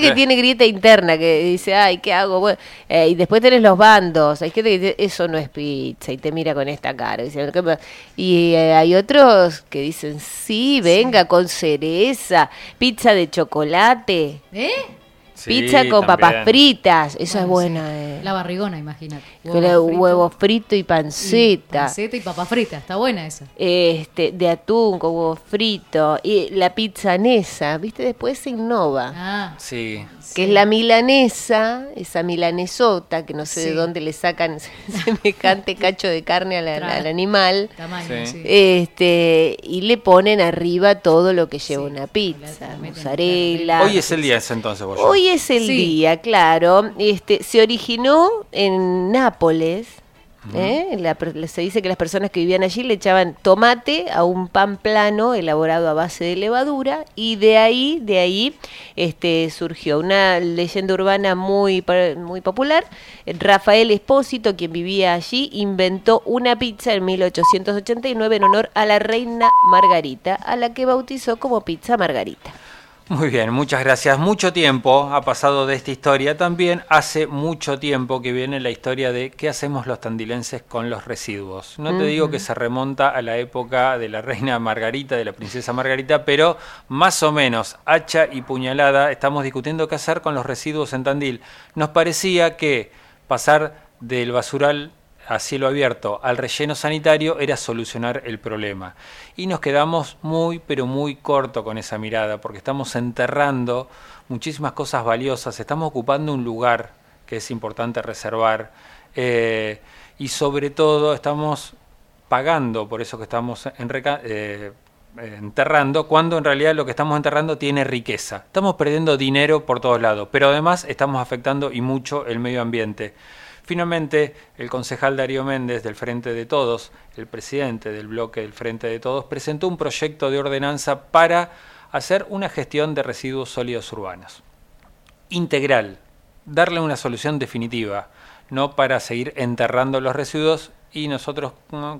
gente que tiene grieta interna, que dice, ay, ¿qué hago? Bueno, eh, y después tenés los bandos. Hay gente que dice, eso no es pizza, y te mira con esta cara. Y eh, hay otros que dicen, sí, venga, con cereza, pizza de chocolate. ¿Eh? Pizza con papas fritas, esa es buena. Eh. La barrigona, imagínate. Huevo, frito. y panceta. panceta y papas fritas, está buena esa. Este, de atún con huevo frito. Y la pizza nesa, ¿viste? Después se innova. Ah. Sí. Que es la milanesa, esa milanesota, que no sé de dónde le sacan semejante cacho de carne al, animal. Este, y le ponen arriba todo lo que lleva una pizza. Mozzarella. Hoy es el día ese entonces, Hoy es el día, claro. Este, se originó en Nápoles. ¿eh? se dice que las personas que vivían allí le echaban tomate a un pan plano elaborado a base de levadura y de ahí, de ahí, este, surgió una leyenda urbana muy, muy popular. Rafael Espósito, quien vivía allí, inventó una pizza en 1889 en honor a la reina Margarita, a la que bautizó como pizza Margarita. Muy bien, muchas gracias. Mucho tiempo ha pasado de esta historia. También hace mucho tiempo que viene la historia de qué hacemos los tandilenses con los residuos. No te digo que se remonta a la época de la reina Margarita, de la princesa Margarita, pero más o menos, hacha y puñalada, estamos discutiendo qué hacer con los residuos en Tandil. Nos parecía que pasar del basural a cielo abierto al relleno sanitario era solucionar el problema. Y nos quedamos muy, pero muy corto con esa mirada, porque estamos enterrando muchísimas cosas valiosas, estamos ocupando un lugar que es importante reservar, eh, y sobre todo estamos pagando por eso que estamos eh, enterrando, cuando en realidad lo que estamos enterrando tiene riqueza. Estamos perdiendo dinero por todos lados, pero además estamos afectando y mucho el medio ambiente. Finalmente, el concejal Darío Méndez del Frente de Todos, el presidente del bloque del Frente de Todos, presentó un proyecto de ordenanza para hacer una gestión de residuos sólidos urbanos. Integral, darle una solución definitiva, no para seguir enterrando los residuos y nosotros,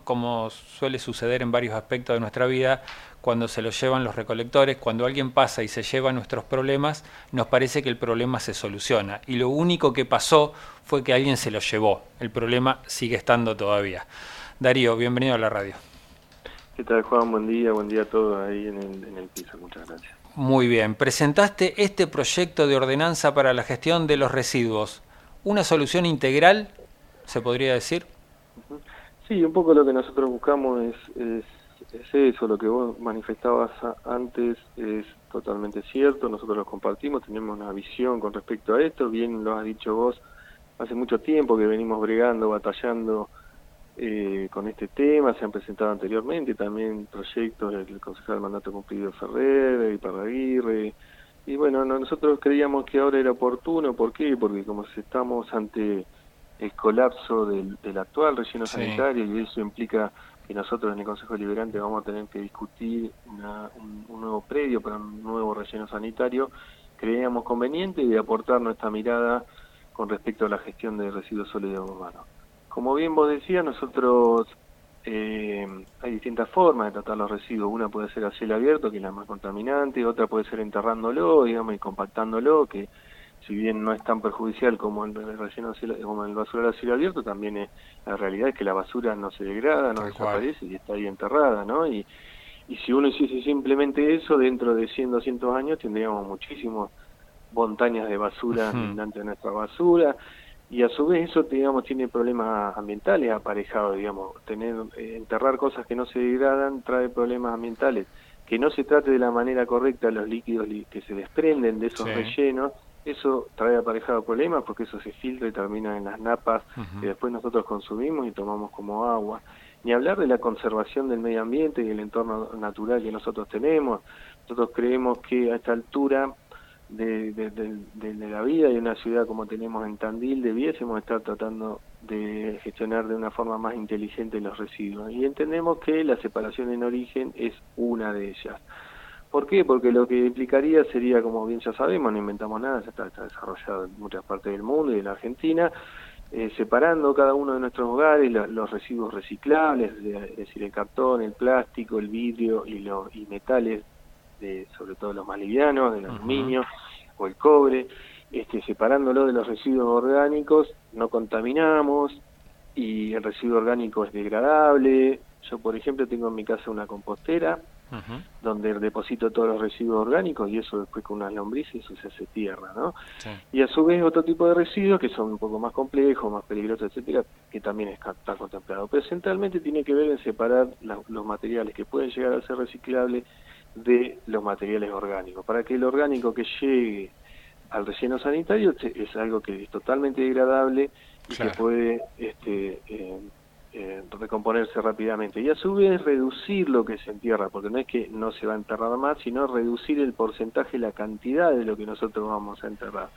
como suele suceder en varios aspectos de nuestra vida, cuando se los llevan los recolectores, cuando alguien pasa y se lleva nuestros problemas, nos parece que el problema se soluciona. Y lo único que pasó fue que alguien se lo llevó. El problema sigue estando todavía. Darío, bienvenido a la radio. ¿Qué tal, Juan? Buen día, buen día a todos ahí en el, en el piso. Muchas gracias. Muy bien. Presentaste este proyecto de ordenanza para la gestión de los residuos. ¿Una solución integral, se podría decir? Sí, un poco lo que nosotros buscamos es es eso, lo que vos manifestabas antes es totalmente cierto, nosotros lo compartimos, tenemos una visión con respecto a esto, bien lo has dicho vos, hace mucho tiempo que venimos bregando, batallando eh, con este tema, se han presentado anteriormente también proyectos del concejal mandato cumplido Ferrer, y Parraguirre, y bueno, nosotros creíamos que ahora era oportuno, ¿por qué? Porque como estamos ante el colapso del, actual relleno sanitario y eso implica que nosotros en el Consejo Liberante vamos a tener que discutir un, nuevo predio para un nuevo relleno sanitario, creíamos conveniente de aportar nuestra mirada con respecto a la gestión de residuos sólidos urbanos. Como bien vos decías, nosotros eh, hay distintas formas de tratar los residuos. Una puede ser a cielo abierto, que es la más contaminante, otra puede ser enterrándolo, digamos, y compactándolo, que si bien no es tan perjudicial como el, relleno como el basural a cielo abierto, también es, la realidad es que la basura no se degrada, no desaparece y está ahí enterrada, ¿no? Y, y si uno hiciese simplemente eso, dentro de 100, 200 años tendríamos muchísimas montañas de basura delante de nuestra basura y a su vez eso digamos tiene problemas ambientales aparejados digamos tener eh, enterrar cosas que no se degradan trae problemas ambientales que no se trate de la manera correcta los líquidos que se desprenden de esos rellenos eso trae aparejado problemas porque eso se filtra y termina en las napas que después nosotros consumimos y tomamos como agua. Ni hablar de la conservación del medio ambiente y el entorno natural que nosotros tenemos. Nosotros creemos que a esta altura de, de, la vida y una ciudad como tenemos en Tandil debiésemos estar tratando de gestionar de una forma más inteligente los residuos. Y entendemos que la separación en origen es una de ellas. ¿Por qué? Porque lo que implicaría sería, como bien ya sabemos, no inventamos nada, ya está, desarrollado en muchas partes del mundo y en la Argentina, eh, separando cada uno de nuestros hogares los residuos reciclables, es decir, el cartón, el plástico, el vidrio y, los y metales, de, sobre todo los más livianos, del aluminio, o el cobre, este, separándolo de los residuos orgánicos, no contaminamos y el residuo orgánico es degradable. Yo, por ejemplo, tengo en mi casa una compostera donde deposito todos los residuos orgánicos y eso después con unas lombrices eso se hace tierra, ¿no? Sí. Y a su vez otro tipo de residuos que son un poco más complejos, más peligrosos, etcétera, que también está está contemplado. Pero centralmente tiene que ver en separar la- los materiales que pueden llegar a ser reciclables de los materiales orgánicos, para que el orgánico que llegue al relleno sanitario es algo que es totalmente degradable y Claro. que puede este, eh, eh, recomponerse rápidamente. Y a su vez reducir lo que se entierra, porque no es que no se va a enterrar más, sino reducir el porcentaje, la cantidad de lo que nosotros vamos a enterrar.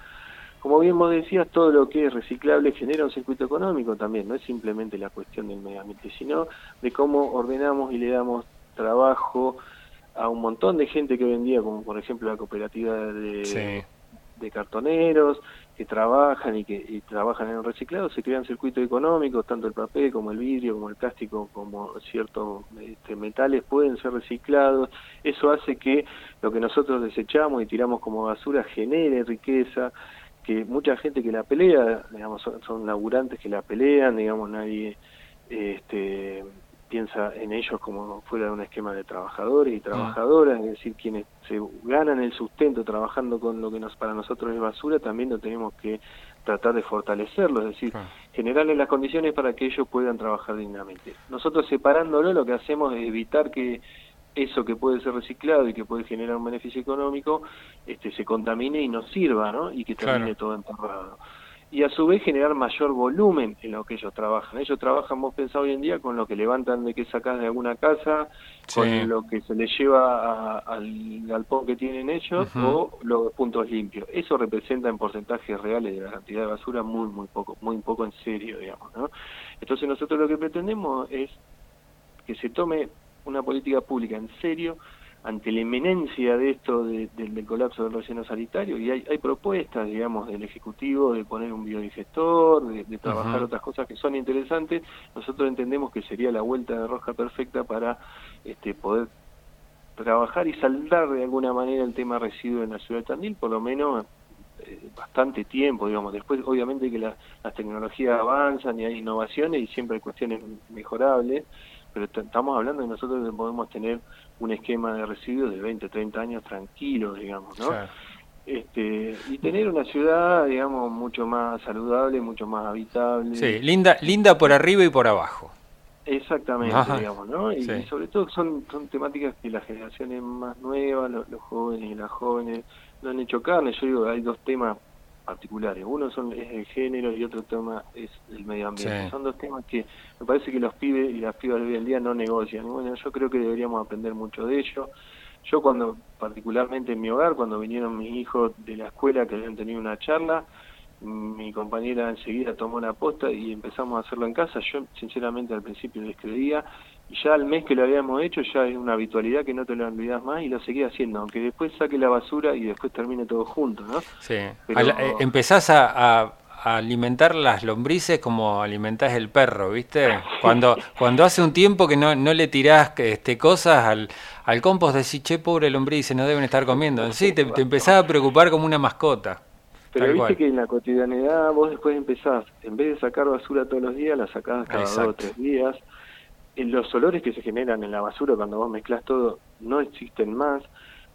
Como bien vos decías, todo lo que es reciclable genera un circuito económico también, no es simplemente la cuestión del medio ambiente, sino de cómo ordenamos y le damos trabajo a un montón de gente que vendía, como por ejemplo la cooperativa de, Sí. de cartoneros que trabajan y que y trabajan en el reciclado, se crean circuitos económicos, tanto el papel como el vidrio, como el plástico, como ciertos este, metales pueden ser reciclados. Eso hace que lo que nosotros desechamos y tiramos como basura genere riqueza, que mucha gente que la pelea, digamos, son, son laburantes que la pelean, digamos, nadie este, piensa en ellos como fuera de un esquema de trabajadores y trabajadoras, es decir, quienes se ganan el sustento trabajando con lo que nos para nosotros es basura, también lo tenemos que tratar de fortalecerlo, es decir, generarles las condiciones para que ellos puedan trabajar dignamente. Nosotros separándolo lo que hacemos es evitar que eso que puede ser reciclado y que puede generar un beneficio económico este, se contamine y no sirva, ¿no? Y que termine Claro. todo enterrado. Y a su vez generar mayor volumen en lo que ellos trabajan. Ellos trabajan, vos pensás hoy en día, con lo que levantan de que sacás de alguna casa, Sí. con lo que se les lleva a- al galpón que tienen ellos o los puntos limpios. Eso representa en porcentajes reales de la cantidad de basura muy, muy poco, muy poco en serio, digamos, ¿no? Entonces nosotros lo que pretendemos es que se tome una política pública en serio ante la inminencia de esto de- de- del colapso del relleno sanitario y hay, hay propuestas digamos del ejecutivo de poner un biodigestor de, de trabajar otras cosas que son interesantes nosotros entendemos que sería la vuelta de rosca perfecta para este poder trabajar y saldar de alguna manera el tema residuo en la ciudad de Tandil por lo menos eh, bastante tiempo, digamos. Después, obviamente, que la- las tecnologías avanzan y hay innovaciones y siempre hay cuestiones mejorables, pero estamos hablando de nosotros que podemos tener un esquema de residuos de 20, 30 años tranquilos, digamos, ¿no? Claro. Este, y tener una ciudad, digamos, mucho más saludable, mucho más habitable. Sí, linda, linda por arriba y por abajo. Exactamente, Ajá. digamos, ¿no? Y, Sí. y sobre todo son, son temáticas que las generaciones más nuevas, lo- los, jóvenes y las jóvenes, no han hecho carne. Yo digo, hay dos temas particulares. Uno son, es el género y otro tema es el medio ambiente. Sí. Son dos temas que me parece que los pibes y las pibas de hoy en día no negocian. Bueno, yo creo que deberíamos aprender mucho de ello. Yo cuando, particularmente en mi hogar, cuando vinieron mis hijos de la escuela que habían tenido una charla, mi compañera enseguida tomó la posta y empezamos a hacerlo en casa. Yo sinceramente al principio les creía y ya al mes que lo habíamos hecho ya es una habitualidad que no te lo olvidas más y lo seguía haciendo, aunque después saque la basura y después termine todo junto, ¿no? Sí. Pero- eh, empezás a, a- a alimentar las lombrices como alimentás el perro, ¿viste? Cuando, cuando hace un tiempo que no, no le tirás este, cosas al, al compost, decís, che, pobre lombrices, no deben estar comiendo. Sí, te, te empezás a preocupar como una mascota. Pero Tal viste cual. que en la cotidianidad vos después empezás, en vez de sacar basura todos los días, la sacás cada Exacto. dos o tres días. En los olores que se generan en la basura cuando vos mezclas todo no existen más.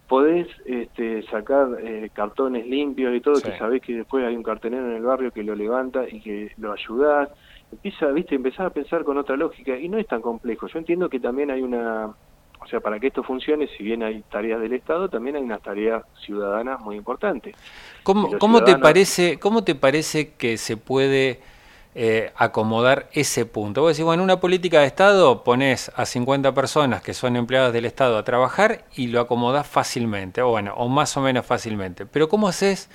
Podés este, sacar eh, cartones limpios y todo, Sí. que sabés que después hay un cartonero en el barrio que lo levanta y que lo ayudás. Empieza, viste, empezás a pensar con otra lógica y no es tan complejo. Yo entiendo que también hay una, o sea, para que esto funcione, si bien hay tareas del Estado, también hay unas tareas ciudadanas muy importantes. ¿Cómo, cómo te parece, ¿Cómo te parece que se puede eh, acomodar ese punto? Vos decís, bueno, en una política de Estado pones a 50 personas que son empleadas del Estado a trabajar y lo acomodás fácilmente, o bueno, o más o menos fácilmente. Pero ¿cómo haces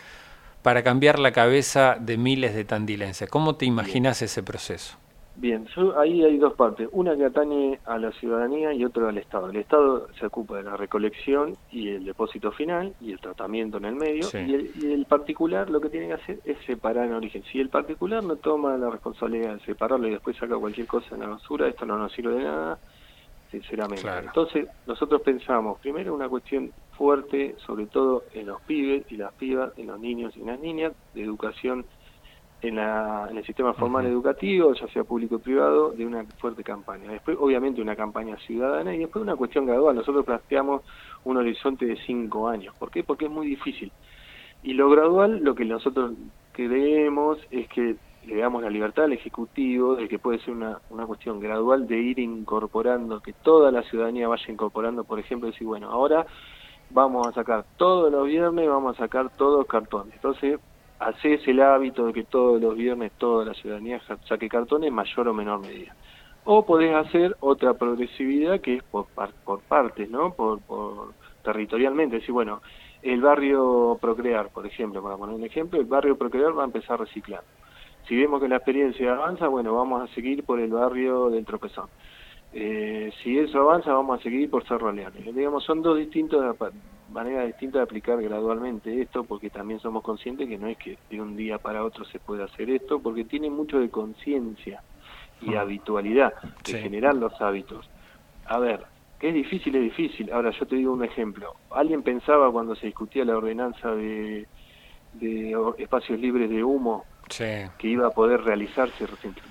para cambiar la cabeza de miles de tandilenses? ¿Cómo te imaginas ese proceso? Bien, yo, ahí hay dos partes, una que atañe a la ciudadanía y otra al Estado. El Estado se ocupa de la recolección y el depósito final y el tratamiento en el medio, Sí. y, el, y el particular lo que tiene que hacer es separar en origen. Si el particular no toma la responsabilidad de separarlo y después saca cualquier cosa en la basura, esto no nos sirve de nada, sinceramente. Claro. Entonces, nosotros pensamos, primero una cuestión fuerte, sobre todo en los pibes y las pibas, en los niños y las niñas, de educación en, la, en el sistema formal educativo, ya sea público o privado, de una fuerte campaña. Después, obviamente, una campaña ciudadana y después una cuestión gradual. Nosotros planteamos un horizonte de cinco años. ¿Por qué? Porque es muy difícil. Y lo gradual, lo que nosotros creemos es que le damos la libertad al Ejecutivo de que puede ser una, una cuestión gradual de ir incorporando, que toda la ciudadanía vaya incorporando, por ejemplo, decir, bueno, ahora vamos a sacar todos los viernes, vamos a sacar todos cartones. Entonces, haces el hábito de que todos los viernes toda la ciudadanía saque cartones en mayor o menor medida. O podés hacer otra progresividad que es por, por partes, ¿no? Por, por territorialmente, decir, bueno, el barrio Procrear, por ejemplo, para poner un ejemplo, el barrio Procrear va a empezar reciclando. Si vemos que la experiencia avanza, bueno, vamos a seguir por el barrio del Tropezón. Eh, si eso avanza, vamos a seguir por Cerro Leone. Digamos, son dos distintas maneras distintas de aplicar gradualmente esto, porque también somos conscientes que no es que de un día para otro se puede hacer esto, porque tiene mucho de conciencia y habitualidad de generar los hábitos. A ver, que es difícil, es difícil. Ahora yo te digo un ejemplo. Alguien pensaba cuando se discutía la ordenanza de, de espacios libres de humo que iba a poder realizarse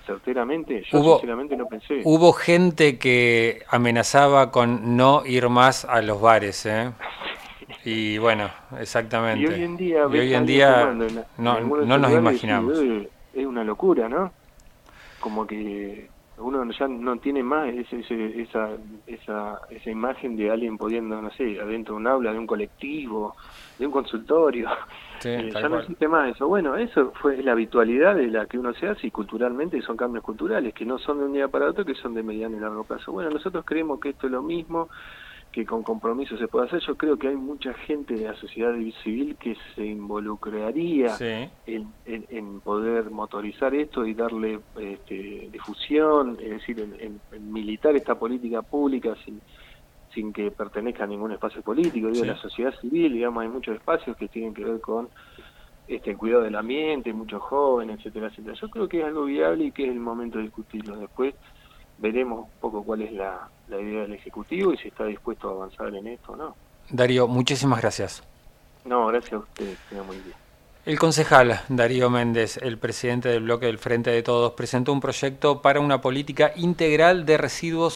certeramente, yo sinceramente no pensé. Hubo gente que amenazaba con no ir más a los bares, ¿eh? Y bueno, exactamente. Y hoy en día, hoy en día no, no nos imaginamos. Es una locura, ¿no? Como que uno ya no tiene más ese, esa, esa, esa imagen de alguien pudiendo, no sé, adentro de un aula, de un colectivo, de un consultorio. Eh, ya no existe más eso. Bueno, eso fue la habitualidad de la que uno se hace y culturalmente son cambios culturales que no son de un día para otro, que son de mediano y largo plazo. Bueno, nosotros creemos que esto es lo mismo, que con compromiso se puede hacer. Yo creo que hay mucha gente de la sociedad civil que se involucraría en, en, poder motorizar esto y darle este, difusión, es decir, en, militar esta política pública sin sin que pertenezca a ningún espacio político, digo, la sociedad civil, digamos, hay muchos espacios que tienen que ver con este el cuidado del ambiente, muchos jóvenes, etcétera, etcétera. Yo creo que es algo viable y que es el momento de discutirlo. Después veremos un poco cuál es la, idea del Ejecutivo y si está dispuesto a avanzar en esto o no. Darío, muchísimas gracias. No, gracias a ustedes, muy bien. El concejal Darío Méndez, el presidente del bloque del Frente de Todos, presentó un proyecto para una política integral de residuos